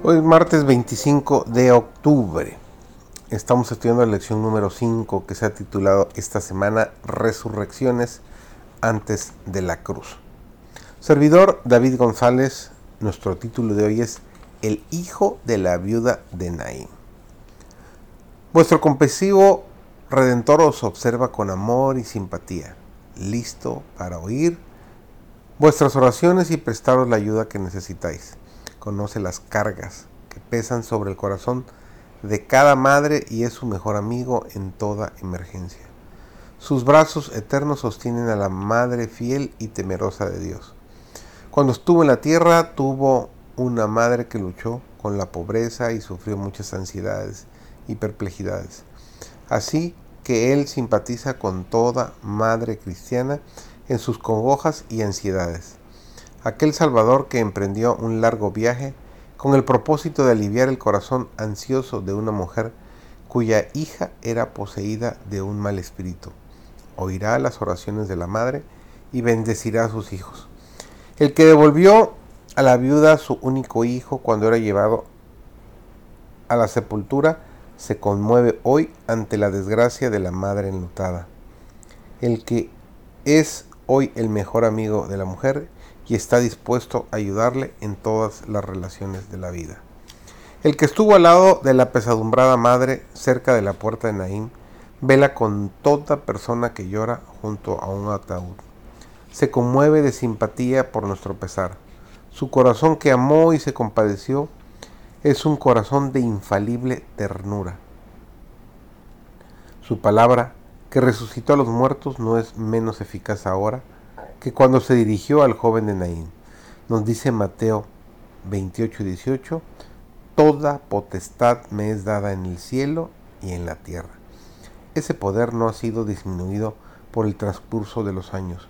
Hoy es martes 25 de octubre. Estamos estudiando la lección número 5 que se ha titulado esta semana Resurrecciones antes de la cruz. Servidor David González, nuestro título de hoy es El hijo de la viuda de Naín. Vuestro compasivo redentor os observa con amor y simpatía, listo para oír vuestras oraciones y prestaros la ayuda que necesitáis conoce las cargas que pesan sobre el corazón de cada madre y es su mejor amigo en toda emergencia. Sus brazos eternos sostienen a la madre fiel y temerosa de Dios. Cuando estuvo en la tierra tuvo una madre que luchó con la pobreza y sufrió muchas ansiedades y perplejidades. Así que él simpatiza con toda madre cristiana en sus congojas y ansiedades aquel Salvador que emprendió un largo viaje con el propósito de aliviar el corazón ansioso de una mujer cuya hija era poseída de un mal espíritu. Oirá las oraciones de la madre y bendecirá a sus hijos. El que devolvió a la viuda su único hijo cuando era llevado a la sepultura se conmueve hoy ante la desgracia de la madre enlutada. El que es hoy el mejor amigo de la mujer y está dispuesto a ayudarle en todas las relaciones de la vida. El que estuvo al lado de la pesadumbrada madre cerca de la puerta de Naín, vela con toda persona que llora junto a un ataúd. Se conmueve de simpatía por nuestro pesar. Su corazón que amó y se compadeció es un corazón de infalible ternura. Su palabra, que resucitó a los muertos, no es menos eficaz ahora que cuando se dirigió al joven de Naín. Nos dice Mateo 28 y 18, Toda potestad me es dada en el cielo y en la tierra. Ese poder no ha sido disminuido por el transcurso de los años,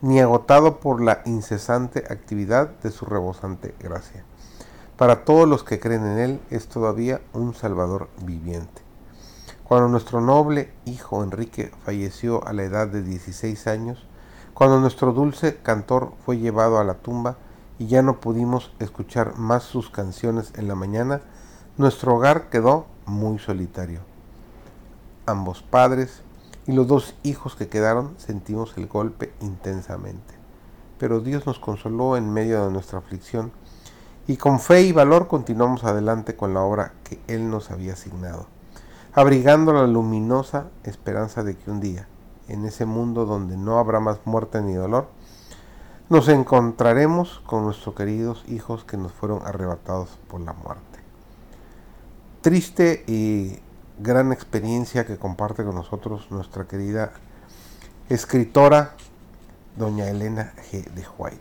ni agotado por la incesante actividad de su rebosante gracia. Para todos los que creen en Él es todavía un Salvador viviente. Cuando nuestro noble hijo Enrique falleció a la edad de 16 años, cuando nuestro dulce cantor fue llevado a la tumba y ya no pudimos escuchar más sus canciones en la mañana, nuestro hogar quedó muy solitario. Ambos padres y los dos hijos que quedaron sentimos el golpe intensamente. Pero Dios nos consoló en medio de nuestra aflicción y con fe y valor continuamos adelante con la obra que Él nos había asignado, abrigando la luminosa esperanza de que un día, en ese mundo donde no habrá más muerte ni dolor, nos encontraremos con nuestros queridos hijos que nos fueron arrebatados por la muerte. Triste y gran experiencia que comparte con nosotros nuestra querida escritora doña Elena G. de White.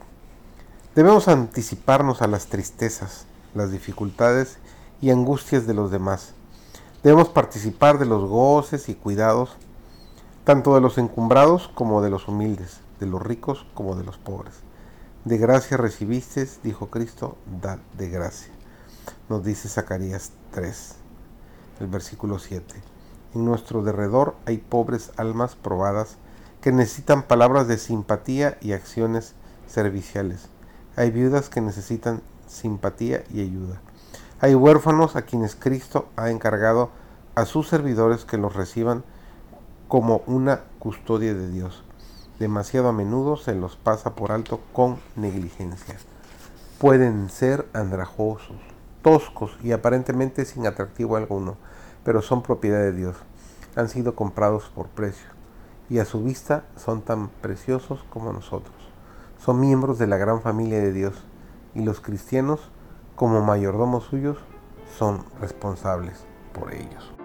Debemos anticiparnos a las tristezas, las dificultades y angustias de los demás. Debemos participar de los goces y cuidados tanto de los encumbrados como de los humildes, de los ricos como de los pobres. De gracia recibiste, dijo Cristo, dad de gracia. Nos dice Zacarías 3, el versículo 7. En nuestro derredor hay pobres almas probadas que necesitan palabras de simpatía y acciones serviciales. Hay viudas que necesitan simpatía y ayuda. Hay huérfanos a quienes Cristo ha encargado a sus servidores que los reciban como una custodia de Dios. Demasiado a menudo se los pasa por alto con negligencia. Pueden ser andrajosos, toscos y aparentemente sin atractivo alguno, pero son propiedad de Dios. Han sido comprados por precio y a su vista son tan preciosos como nosotros. Son miembros de la gran familia de Dios y los cristianos, como mayordomos suyos, son responsables por ellos.